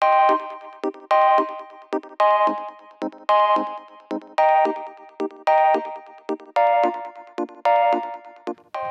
Thank you.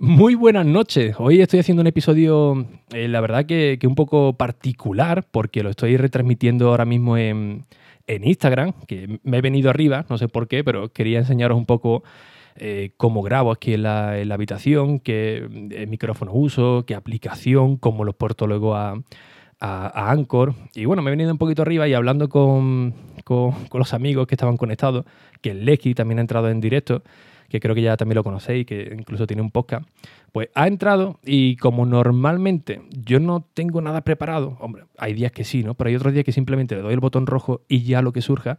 Muy buenas noches. Hoy estoy haciendo un episodio, eh, la verdad que, un poco particular, porque lo estoy retransmitiendo ahora mismo en, Instagram, que me he venido arriba, no sé por qué, pero quería enseñaros un poco eh, cómo grabo aquí en la, habitación, qué eh, micrófono uso, qué aplicación, cómo lo porto luego a, Anchor. Y bueno, me he venido un poquito arriba y hablando con, con, los amigos que estaban conectados, que el Lecky también ha entrado en directo que creo que ya también lo conocéis, que incluso tiene un podcast, pues ha entrado y como normalmente yo no tengo nada preparado, hombre, hay días que sí, ¿no? Pero hay otros días que simplemente le doy el botón rojo y ya lo que surja,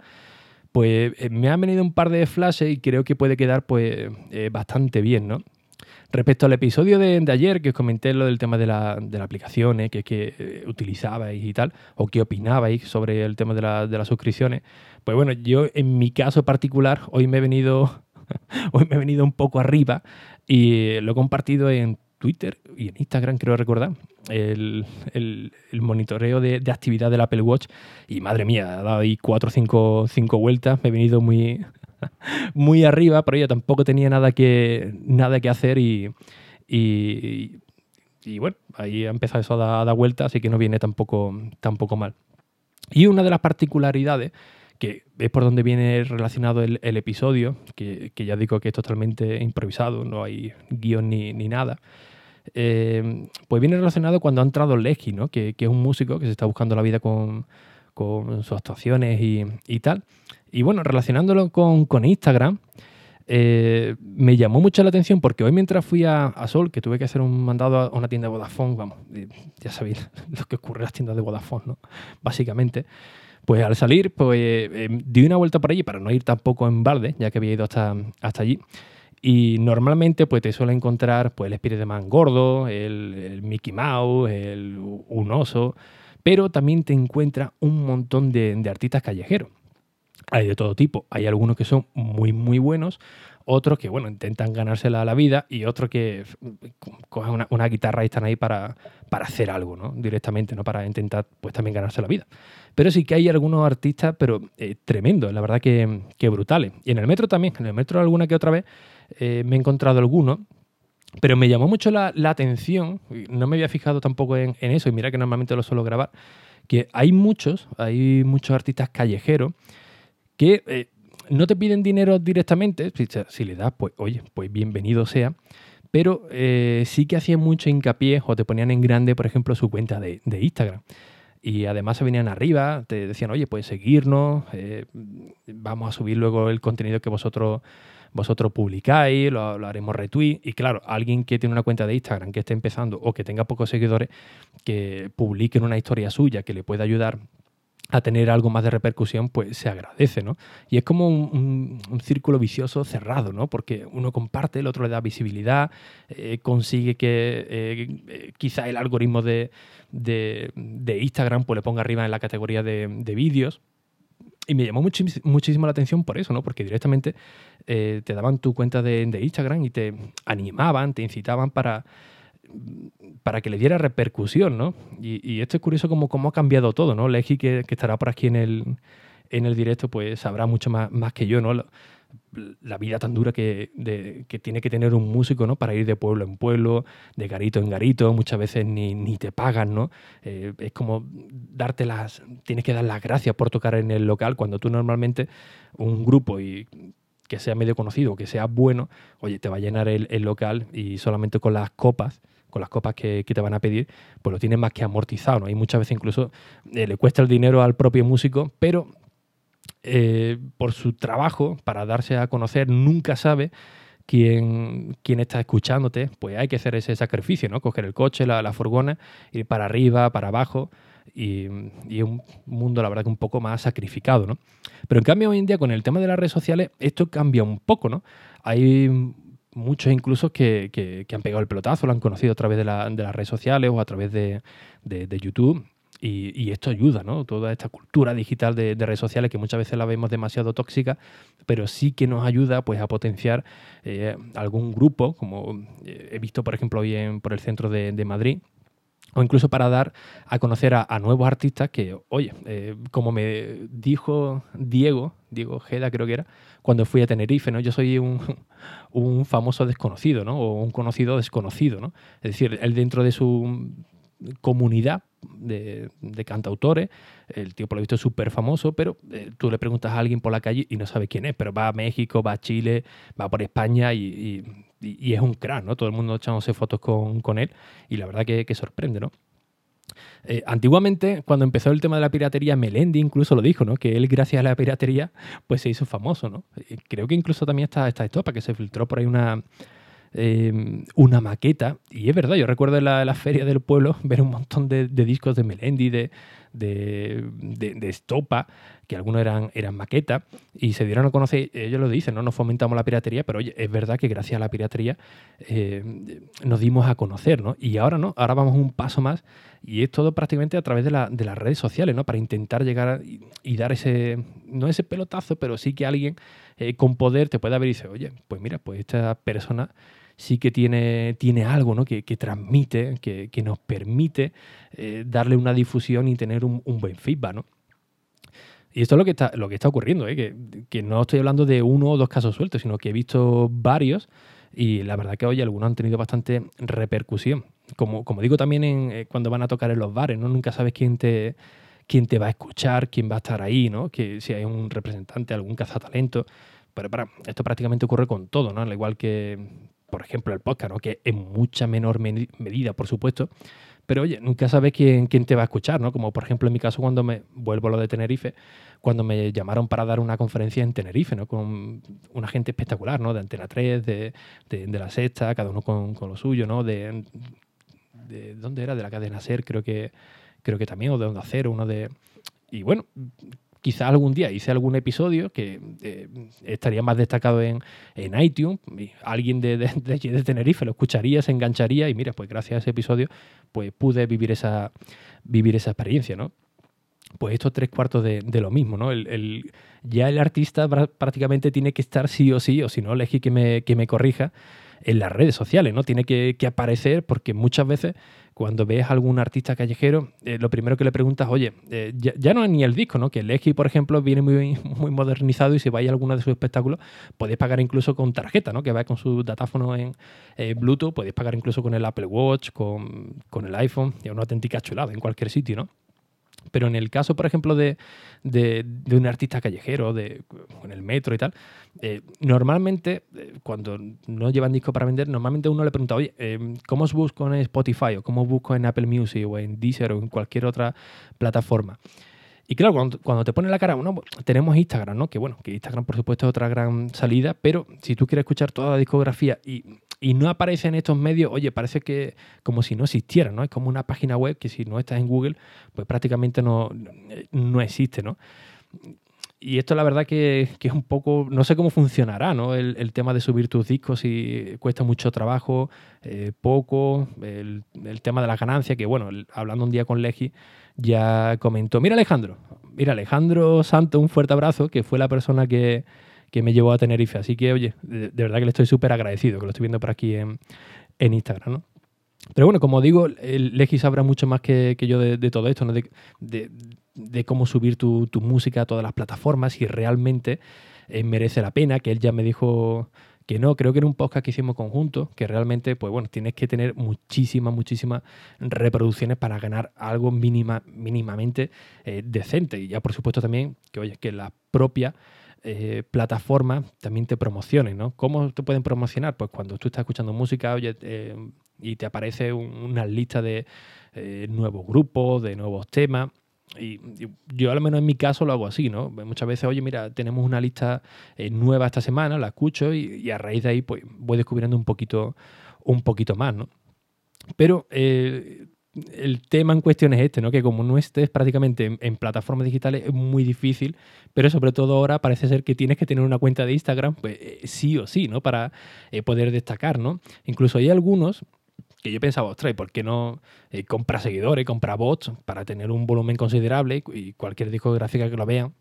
pues eh, me han venido un par de flashes y creo que puede quedar pues eh, bastante bien, ¿no? Respecto al episodio de, ayer, que os comenté lo del tema de, la, de las aplicaciones que, que eh, utilizabais y tal, o qué opinabais sobre el tema de, de las suscripciones, pues bueno, yo en mi caso particular, hoy me he venido Hoy me he venido un poco arriba y lo he compartido en Twitter y en Instagram, creo recordar, el, monitoreo de, actividad del Apple Watch. Y madre mía, ha dado ahí cuatro o cinco, vueltas, me he venido muy, muy arriba, pero ya tampoco tenía nada que, nada que hacer y, y, bueno, ahí ha empezado eso a dar, vueltas, así que no viene tampoco, tampoco mal. Y una de las particularidades que es por donde viene relacionado el, episodio, que, ya digo que es totalmente improvisado, no hay guion ni, nada. Eh, pues viene relacionado cuando ha entrado Lesky, ¿no? que, es un músico que se está buscando la vida con, sus actuaciones y, tal. Y bueno, relacionándolo con, Instagram, eh, me llamó mucho la atención porque hoy mientras fui a, Sol, que tuve que hacer un mandado a una tienda de Vodafone, vamos, ya sabéis lo que ocurre en las tiendas de Vodafone, ¿no? Básicamente. Pues al salir, pues eh, di una vuelta por allí para no ir tampoco en balde, ya que había ido hasta, hasta allí. Y normalmente pues te suele encontrar pues, el Spider-Man gordo, el, Mickey Mouse, el, un oso, pero también te encuentras un montón de, de artistas callejeros. Hay de todo tipo. Hay algunos que son muy, muy buenos, otros que, bueno, intentan ganársela a la vida y otros que cogen una, guitarra y están ahí para, para, hacer algo, ¿no? Directamente, ¿no? Para intentar, pues, también ganarse la vida. Pero sí que hay algunos artistas, pero eh, tremendos, la verdad que, brutales. Y en el metro también, en el metro alguna que otra vez eh, me he encontrado algunos, pero me llamó mucho la, atención, no me había fijado tampoco en, eso, y mira que normalmente lo suelo grabar, que hay muchos, hay muchos artistas callejeros que eh, no te piden dinero directamente, si, le das, pues oye, pues bienvenido sea, pero eh, sí que hacían mucho hincapié o te ponían en grande, por ejemplo, su cuenta de, Instagram. Y además se venían arriba, te decían, oye, puedes seguirnos, eh, vamos a subir luego el contenido que vosotros, vosotros publicáis, lo, haremos retweet. Y claro, alguien que tiene una cuenta de Instagram que esté empezando o que tenga pocos seguidores, que publiquen una historia suya que le pueda ayudar a tener algo más de repercusión, pues se agradece, ¿no? Y es como un, círculo vicioso cerrado, ¿no? Porque uno comparte, el otro le da visibilidad, eh, consigue que eh, eh, quizá el algoritmo de, Instagram pues le ponga arriba en la categoría de, vídeos. Y me llamó muchísimo la atención por eso, ¿no? Porque directamente te daban tu cuenta de Instagram y te animaban, te incitaban para para que le diera repercusión, ¿no? Y, esto es curioso como cómo ha cambiado todo, ¿no? Legi, que, que, estará por aquí en el, en el directo, pues sabrá mucho más, más que yo, ¿no? La, vida tan dura que, que, tiene que tener un músico, ¿no? Para ir de pueblo en pueblo, de garito en garito, muchas veces ni, ni te pagan, ¿no? Eh, es como darte las... Tienes que dar las gracias por tocar en el local cuando tú normalmente un grupo y que sea medio conocido, que sea bueno, oye, te va a llenar el, el local y solamente con las copas con las copas que, te van a pedir, pues lo tienes más que amortizado, ¿no? Y muchas veces incluso eh, le cuesta el dinero al propio músico, pero eh, por su trabajo, para darse a conocer, nunca sabe quién, quién, está escuchándote, pues hay que hacer ese sacrificio, ¿no? Coger el coche, la, la furgona, ir para arriba, para abajo, y, es un mundo, la verdad, que un poco más sacrificado, ¿no? Pero en cambio, hoy en día, con el tema de las redes sociales, esto cambia un poco, ¿no? Hay muchos incluso que, han pegado el pelotazo, lo han conocido a través de, las redes sociales o a través de, YouTube. Y, esto ayuda, ¿no? Toda esta cultura digital de, redes sociales que muchas veces la vemos demasiado tóxica, pero sí que nos ayuda pues, a potenciar eh, algún grupo, como eh, he visto, por ejemplo, hoy en, por el centro de, Madrid, o incluso para dar a conocer a, nuevos artistas que, oye, eh, como me dijo Diego, Diego Geda creo que era, cuando fui a Tenerife, ¿no? Yo soy un, un famoso desconocido, ¿no? O un conocido desconocido, ¿no? Es decir, él dentro de su comunidad de, cantautores, el tío por lo visto es súper famoso, pero eh, tú le preguntas a alguien por la calle y no sabe quién es, pero va a México, va a Chile, va por España y, es un crack, ¿no? Todo el mundo echándose fotos con, él y la verdad que, que sorprende, ¿no? Eh, antiguamente, cuando empezó el tema de la piratería, Melendi incluso lo dijo, ¿no? Que él, gracias a la piratería, pues se hizo famoso, ¿no? Creo que incluso también está esta estopa, que se filtró por ahí una, Em, una maqueta. Y es verdad, yo recuerdo en la, feria del pueblo ver un montón de, discos de Melendi, de, de, Estopa, que algunos eran, eran maquetas, y se dieron a conocer, ellos lo dicen, no nos fomentamos la piratería, pero oye, es verdad que gracias a la piratería eh, nos dimos a conocer, ¿no? Y ahora no, ahora vamos un paso más, y es todo prácticamente a través de, las redes sociales, ¿no? Para intentar llegar y, dar ese, no ese pelotazo, pero sí que alguien eh, con poder te pueda ver y dice, oye, pues mira, pues esta persona sí que tiene, tiene algo ¿no? que, transmite, que, nos permite eh, darle una difusión y tener un, buen feedback. ¿no? Y esto es lo que está, lo que está ocurriendo, ¿eh? que, no estoy hablando de uno o dos casos sueltos, sino que he visto varios y la verdad que hoy algunos han tenido bastante repercusión. Como, como digo también eh, cuando van a tocar en los bares, ¿no? nunca sabes quién te, quién te va a escuchar, quién va a estar ahí, ¿no? que si hay un representante, algún cazatalento. Pero para, esto prácticamente ocurre con todo, ¿no? Al igual que por ejemplo, el podcast, ¿no? que en mucha menor medida, por supuesto, pero oye, nunca sabes quién, quién, te va a escuchar, ¿no? Como por ejemplo en mi caso cuando me vuelvo a lo de Tenerife, cuando me llamaron para dar una conferencia en Tenerife, ¿no? Con una gente espectacular, ¿no? De Antena 3, de, de, La Sexta, cada uno con, con lo suyo, ¿no? De, de, ¿Dónde era? De la cadena SER, creo que, creo que también, o de Onda Cero, uno de... Y bueno, quizá algún día hice algún episodio que eh, estaría más destacado en, iTunes, alguien de, de, Tenerife lo escucharía, se engancharía y mira, pues gracias a ese episodio pues pude vivir esa, vivir esa experiencia, ¿no? Pues estos tres cuartos de, lo mismo, ¿no? El, ya el artista prácticamente tiene que estar sí o sí, o si no, elegí que me, que me corrija, en las redes sociales, ¿no? Tiene que, aparecer porque muchas veces cuando ves a algún artista callejero, eh, lo primero que le preguntas, oye, eh, ya, no es ni el disco, ¿no? Que el Eji, por ejemplo, viene muy, modernizado y si vais a alguno de sus espectáculos, podéis pagar incluso con tarjeta, ¿no? Que va con su datáfono en eh, Bluetooth, podéis pagar incluso con el Apple Watch, con, el iPhone, es una auténtica chulada en cualquier sitio, ¿no? Pero en el caso, por ejemplo, de, un artista callejero, de, en el metro y tal, eh, normalmente, eh, cuando no llevan disco para vender, normalmente uno le pregunta, oye, eh, ¿cómo os busco en Spotify o cómo os busco en Apple Music o en Deezer o en cualquier otra plataforma? Y claro, cuando, te ponen la cara, uno, tenemos Instagram, ¿no? Que bueno, que Instagram por supuesto es otra gran salida, pero si tú quieres escuchar toda la discografía y y no aparece en estos medios, oye, parece que como si no existiera, ¿no? Es como una página web que si no estás en Google, pues prácticamente no, no existe, ¿no? Y esto la verdad que, es un poco, no sé cómo funcionará, ¿no? El, tema de subir tus discos y cuesta mucho trabajo, eh, poco, el, tema de la ganancia, que bueno, hablando un día con Legi, ya comentó, mira Alejandro, mira Alejandro Santo, un fuerte abrazo, que fue la persona que, que me llevó a Tenerife. Así que, oye, de, verdad que le estoy súper agradecido, que lo estoy viendo por aquí en, Instagram, ¿no? Pero bueno, como digo, el Legi sabrá mucho más que, yo de, todo esto, ¿no? de, cómo subir tu, música a todas las plataformas y realmente eh, merece la pena, que él ya me dijo que no, creo que en un podcast que hicimos conjunto, que realmente, pues bueno, tienes que tener muchísimas, muchísimas reproducciones para ganar algo mínima, mínimamente eh, decente. Y ya por supuesto también que, oye, que la propia eh, plataformas también te promocionen, ¿no? ¿Cómo te pueden promocionar? Pues cuando tú estás escuchando música eh, y te aparece una lista de eh, nuevos grupos, de nuevos temas. Y, yo al menos en mi caso lo hago así, ¿no? Muchas veces, oye, mira, tenemos una lista nueva esta semana, la escucho y, a raíz de ahí pues voy descubriendo un poquito, un poquito más, ¿no? Pero el tema en cuestión es este, ¿no? Que como no estés prácticamente en, plataformas digitales es muy difícil, pero sobre todo ahora parece ser que tienes que tener una cuenta de Instagram, pues eh, sí o sí, ¿no? Para eh, poder destacar, ¿no? Incluso hay algunos que yo pensaba, ostras, ¿y por qué no eh, compra seguidores, compra bots para tener un volumen considerable y cualquier discográfica que lo vea,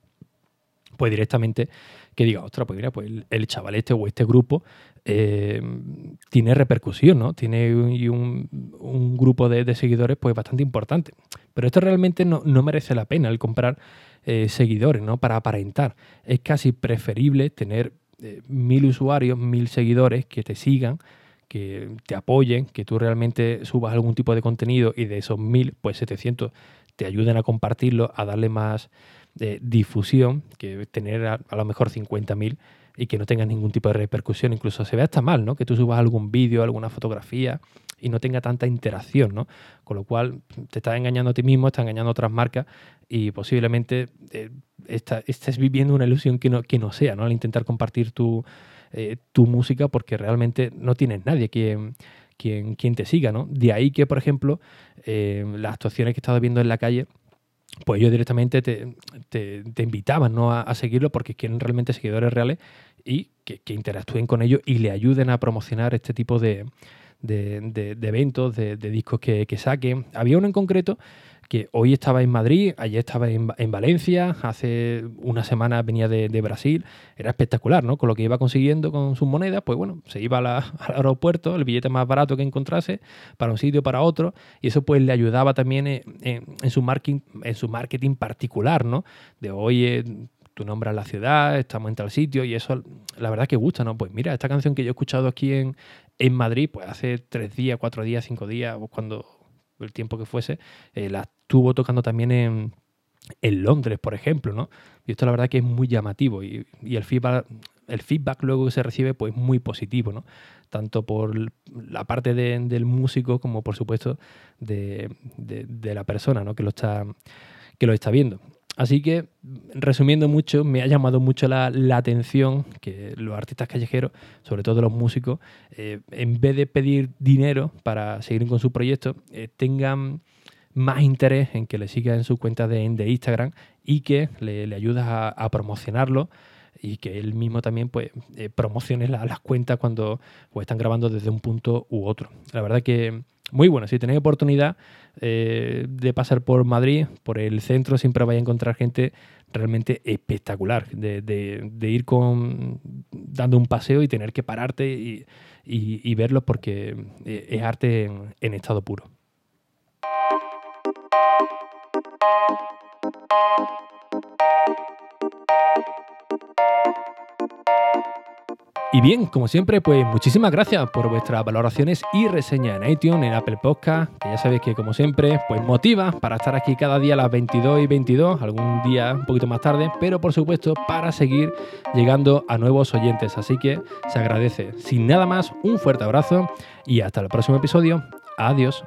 pues directamente que diga, ostras, pues mira, pues el, chaval este o este grupo eh, tiene repercusión, ¿no? Tiene un, grupo de, seguidores pues bastante importante. Pero esto realmente no, merece la pena el comprar eh, seguidores, ¿no? Para aparentar. Es casi preferible tener eh, mil usuarios, mil seguidores que te sigan, que te apoyen, que tú realmente subas algún tipo de contenido y de esos mil, pues 700 te ayuden a compartirlo, a darle más de difusión que tener a, lo mejor 50.000 y que no tenga ningún tipo de repercusión. Incluso se ve hasta mal, ¿no? Que tú subas algún vídeo, alguna fotografía y no tenga tanta interacción, ¿no? Con lo cual te estás engañando a ti mismo, estás engañando a otras marcas y posiblemente eh, estés viviendo una ilusión que no, que no sea, ¿no? Al intentar compartir tu, eh, tu música porque realmente no tienes nadie quien, quien, quien te siga, ¿no? De ahí que, por ejemplo, eh, las actuaciones que he estado viendo en la calle pues ellos directamente te, te, invitaban ¿no? a, seguirlo porque quieren realmente seguidores reales y que, interactúen con ellos y le ayuden a promocionar este tipo de, de, eventos, de, discos que, que, saquen. Había uno en concreto que hoy estaba en Madrid, ayer estaba en, Valencia, hace una semana venía de, Brasil, era espectacular, ¿no? Con lo que iba consiguiendo con sus monedas, pues bueno, se iba al aeropuerto, el billete más barato que encontrase, para un sitio, para otro, y eso pues le ayudaba también en, su, marketing, en su marketing particular, ¿no? De oye, tú nombras la ciudad, estamos en tal sitio, y eso la verdad que gusta, ¿no? Pues mira, esta canción que yo he escuchado aquí en, en Madrid, pues hace tres días, cuatro días, cinco días, o cuando el tiempo que fuese, eh, la estuvo tocando también en, Londres, por ejemplo, ¿no? Y esto la verdad que es muy llamativo y, el, feedback, el feedback luego que se recibe pues muy positivo, ¿no? Tanto por la parte del músico como por supuesto de, la persona, ¿no? Que lo está, que lo está viendo. Así que, resumiendo mucho, me ha llamado mucho la, atención que los artistas callejeros, sobre todo los músicos, eh, en vez de pedir dinero para seguir con su proyecto, eh, tengan más interés en que le sigan en su cuenta de, Instagram y que le, le ayudas a, promocionarlo y que él mismo también pues eh, promocione las cuentas cuando pues, están grabando desde un punto u otro. La verdad que muy bueno. Si tenéis oportunidad eh, de pasar por Madrid, por el centro, siempre vais a encontrar gente realmente espectacular. De, ir con dando un paseo y tener que pararte y, y, verlo porque eh, es arte en estado puro. Y bien, como siempre, pues muchísimas gracias por vuestras valoraciones y reseñas en iTunes, en Apple Podcast, que ya sabéis que como siempre, pues motiva para estar aquí cada día a las 22 y 22, algún día un poquito más tarde, pero por supuesto para seguir llegando a nuevos oyentes. Así que se agradece. Sin nada más, un fuerte abrazo y hasta el próximo episodio. Adiós.